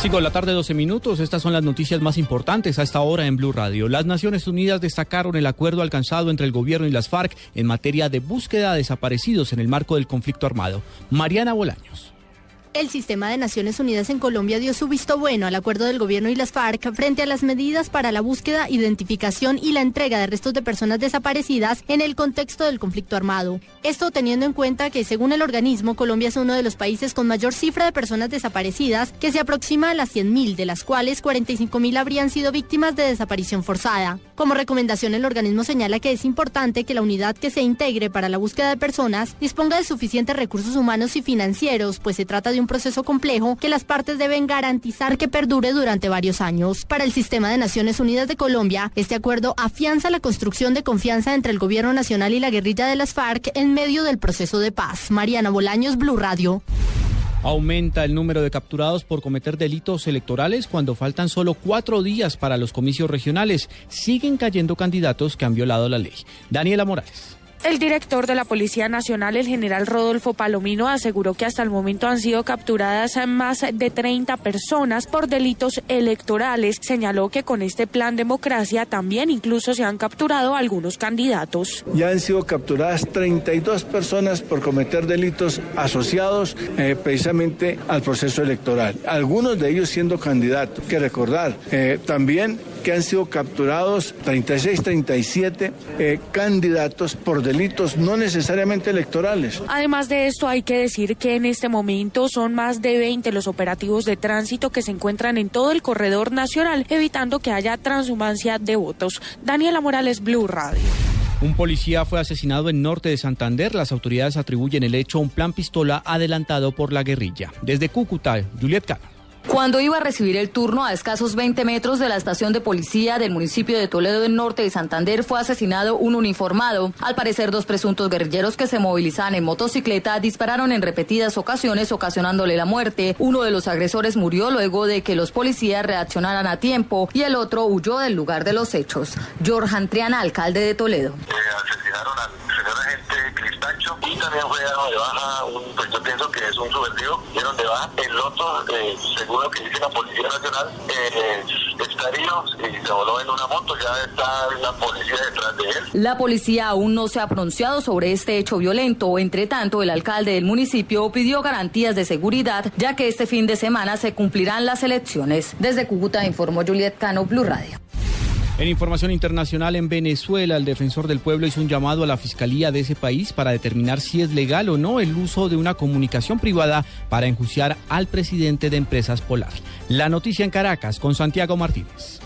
5 de la tarde, 12 minutos. Estas son las noticias más importantes a esta hora en Blue Radio. Las Naciones Unidas destacaron el acuerdo alcanzado entre el gobierno y las FARC en materia de búsqueda de desaparecidos en el marco del conflicto armado. Mariana Bolaños. El sistema de Naciones Unidas en Colombia dio su visto bueno al acuerdo del gobierno y las FARC frente a las medidas para la búsqueda, identificación y la entrega de restos de personas desaparecidas en el contexto del conflicto armado. Esto teniendo en cuenta que, según el organismo, Colombia es uno de los países con mayor cifra de personas desaparecidas, que se aproxima a las 100.000, de las cuales 45.000 habrían sido víctimas de desaparición forzada. Como recomendación, el organismo señala que es importante que la unidad que se integre para la búsqueda de personas disponga de suficientes recursos humanos y financieros, pues se trata de un proceso complejo que las partes deben garantizar que perdure durante varios años. Para el sistema de Naciones Unidas de Colombia, este acuerdo afianza la construcción de confianza entre el gobierno nacional y la guerrilla de las FARC en medio del proceso de paz. Mariana Bolaños, Blue Radio. Aumenta el número de capturados por cometer delitos electorales cuando faltan solo cuatro días para los comicios regionales. Siguen cayendo candidatos que han violado la ley. Daniela Morales. El director de la Policía Nacional, el general Rodolfo Palomino, aseguró que hasta el momento han sido capturadas más de 30 personas por delitos electorales. Señaló que con este plan democracia también incluso se han capturado algunos candidatos. Ya han sido capturadas 32 personas por cometer delitos asociados eh, precisamente al proceso electoral. Algunos de ellos siendo candidatos. Que recordar eh, también que han sido capturados 36, 37 eh, candidatos por delitos no necesariamente electorales. Además de esto, hay que decir que en este momento son más de 20 los operativos de tránsito que se encuentran en todo el corredor nacional, evitando que haya transhumancia de votos. Daniela Morales, Blue Radio. Un policía fue asesinado en norte de Santander. Las autoridades atribuyen el hecho a un plan pistola adelantado por la guerrilla. Desde Cúcuta, Juliet Cano. Cuando iba a recibir el turno a escasos 20 metros de la estación de policía del municipio de Toledo del Norte de Santander fue asesinado un uniformado. Al parecer, dos presuntos guerrilleros que se movilizaban en motocicleta dispararon en repetidas ocasiones ocasionándole la muerte. Uno de los agresores murió luego de que los policías reaccionaran a tiempo y el otro huyó del lugar de los hechos. George Antriana, alcalde de Toledo. asesinaron al Y también fue dado de baja, un, pues yo pienso que es un subversivo, dieron de baja. El otro, eh, según lo que dice la Policía Nacional, eh, está herido y se voló en una moto, ya está la policía detrás de él. La policía aún no se ha pronunciado sobre este hecho violento. Entre tanto, el alcalde del municipio pidió garantías de seguridad, ya que este fin de semana se cumplirán las elecciones. Desde Cúcuta informó Juliet Cano, Blue Radio. En información internacional, en Venezuela, el defensor del pueblo hizo un llamado a la fiscalía de ese país para determinar si es legal o no el uso de una comunicación privada para enjuiciar al presidente de Empresas Polar. La noticia en Caracas con Santiago Martínez.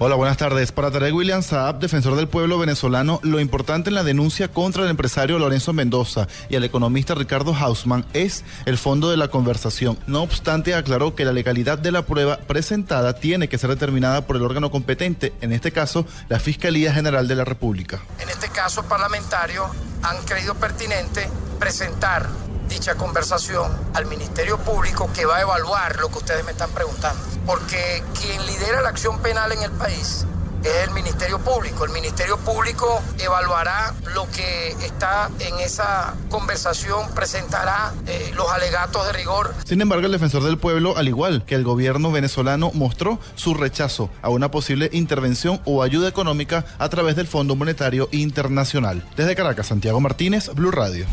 Hola, buenas tardes. Para Tarek William Saab, defensor del pueblo venezolano, lo importante en la denuncia contra el empresario Lorenzo Mendoza y el economista Ricardo Hausman es el fondo de la conversación. No obstante, aclaró que la legalidad de la prueba presentada tiene que ser determinada por el órgano competente, en este caso, la Fiscalía General de la República. En este caso parlamentario, han creído pertinente presentar dicha conversación al Ministerio Público que va a evaluar lo que ustedes me están preguntando. Porque quien lidera la acción penal en el país es el Ministerio Público. El Ministerio Público evaluará lo que está en esa conversación, presentará eh, los alegatos de rigor. Sin embargo, el defensor del pueblo, al igual que el gobierno venezolano, mostró su rechazo a una posible intervención o ayuda económica a través del Fondo Monetario Internacional. Desde Caracas, Santiago Martínez, Blue Radio.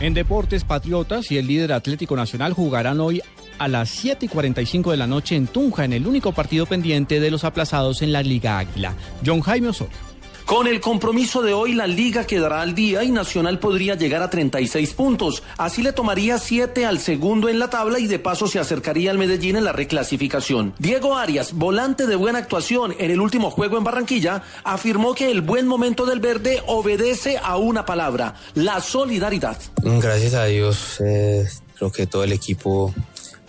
En Deportes, Patriotas y el líder Atlético Nacional jugarán hoy a las 7 y 45 de la noche en Tunja, en el único partido pendiente de los aplazados en la Liga Águila. John Jaime Osorio. Con el compromiso de hoy, la liga quedará al día y Nacional podría llegar a 36 puntos. Así le tomaría 7 al segundo en la tabla y de paso se acercaría al Medellín en la reclasificación. Diego Arias, volante de buena actuación en el último juego en Barranquilla, afirmó que el buen momento del verde obedece a una palabra, la solidaridad. Gracias a Dios, eh, creo que todo el equipo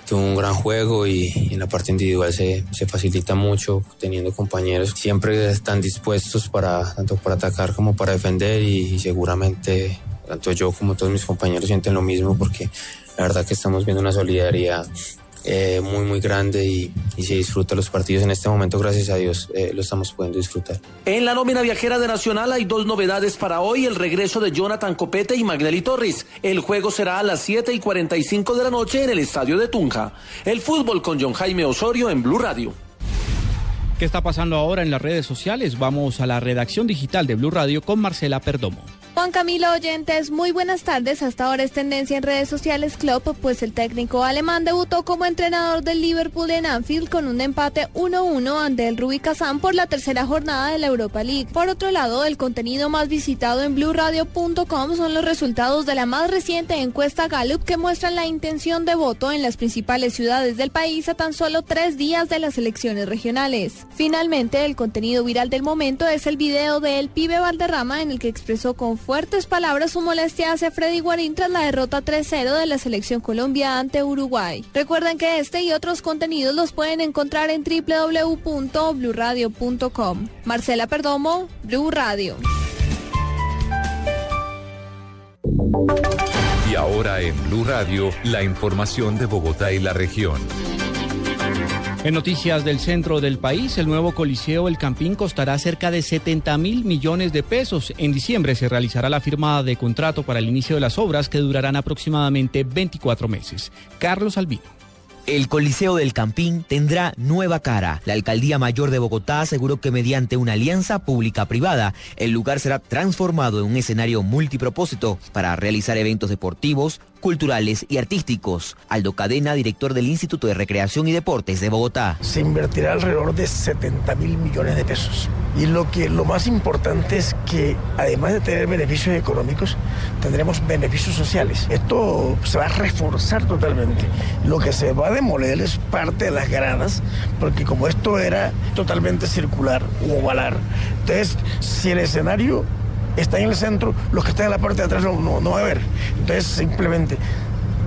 tuvo un gran juego y, en la parte individual se, se, facilita mucho teniendo compañeros siempre están dispuestos para tanto para atacar como para defender y, y seguramente tanto yo como todos mis compañeros sienten lo mismo porque la verdad que estamos viendo una solidaridad eh, muy, muy grande y, y, se disfruta los partidos en este momento, gracias a Dios, eh, lo estamos pudiendo disfrutar. En la nómina viajera de Nacional hay dos novedades para hoy, el regreso de Jonathan Copete y Magnelli Torres. El juego será a las 7 y 45 de la noche en el estadio de Tunja. El fútbol con John Jaime Osorio en Blue Radio. ¿Qué está pasando ahora en las redes sociales? Vamos a la redacción digital de Blue Radio con Marcela Perdomo. Juan Camilo Oyentes, muy buenas tardes. Hasta ahora es tendencia en redes sociales Club, pues el técnico alemán debutó como entrenador del Liverpool en Anfield con un empate 1-1 ante el Rubí Kazán por la tercera jornada de la Europa League. Por otro lado, el contenido más visitado en blueradio.com son los resultados de la más reciente encuesta Gallup que muestran la intención de voto en las principales ciudades del país a tan solo tres días de las elecciones regionales. Finalmente, el contenido viral del momento es el video de El Pibe Valderrama en el que expresó con fuertes palabras su molestia hacia Freddy Guarín tras la derrota 3-0 de la selección Colombia ante Uruguay. Recuerden que este y otros contenidos los pueden encontrar en www.bluradio.com. Marcela Perdomo, Blue Radio. Y ahora en Blue Radio, la información de Bogotá y la región. En noticias del centro del país, el nuevo Coliseo El Campín costará cerca de 70 mil millones de pesos. En diciembre se realizará la firma de contrato para el inicio de las obras que durarán aproximadamente 24 meses. Carlos Albino. El Coliseo del Campín tendrá nueva cara. La Alcaldía Mayor de Bogotá aseguró que mediante una alianza pública-privada, el lugar será transformado en un escenario multipropósito para realizar eventos deportivos, culturales y artísticos. Aldo Cadena, director del Instituto de Recreación y Deportes de Bogotá. Se invertirá alrededor de 70 mil millones de pesos. Y lo que lo más importante es que además de tener beneficios económicos, tendremos beneficios sociales. Esto se va a reforzar totalmente. Lo que se va a demoler es parte de las gradas, porque como esto era totalmente circular o ovalar, entonces si el escenario está en el centro, los que están en la parte de atrás no, no, va a haber. Entonces, simplemente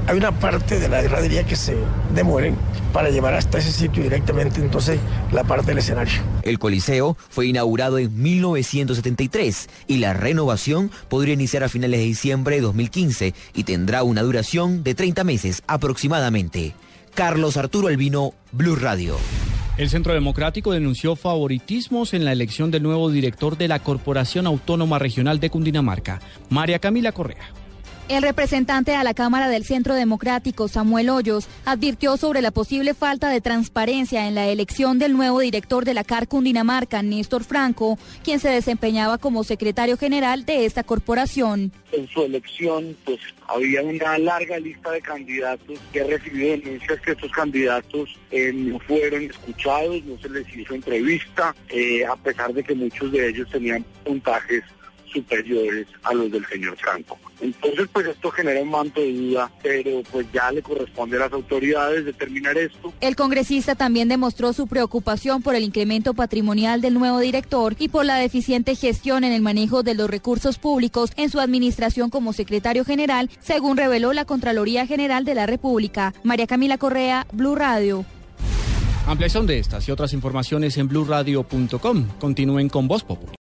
hay una parte de la gradería que se demueren para llevar hasta ese sitio directamente entonces la parte del escenario. El Coliseo fue inaugurado en 1973 y la renovación podría iniciar a finales de diciembre de 2015 y tendrá una duración de 30 meses aproximadamente. Carlos Arturo Albino, Blue Radio. El Centro Democrático denunció favoritismos en la elección del nuevo director de la Corporación Autónoma Regional de Cundinamarca, María Camila Correa. El representante a la Cámara del Centro Democrático, Samuel Hoyos, advirtió sobre la posible falta de transparencia en la elección del nuevo director de la CAR Cundinamarca, Néstor Franco, quien se desempeñaba como secretario general de esta corporación. En su elección, pues había una larga lista de candidatos que recibido denuncias que estos candidatos eh, no fueron escuchados, no se les hizo entrevista, eh, a pesar de que muchos de ellos tenían puntajes superiores a los del señor Franco. Entonces, pues esto genera un manto de duda, pero pues ya le corresponde a las autoridades determinar esto. El congresista también demostró su preocupación por el incremento patrimonial del nuevo director y por la deficiente gestión en el manejo de los recursos públicos en su administración como secretario general, según reveló la Contraloría General de la República. María Camila Correa, Blue Radio. Ampliación de estas y otras informaciones en blueradio.com. Continúen con Voz Popular.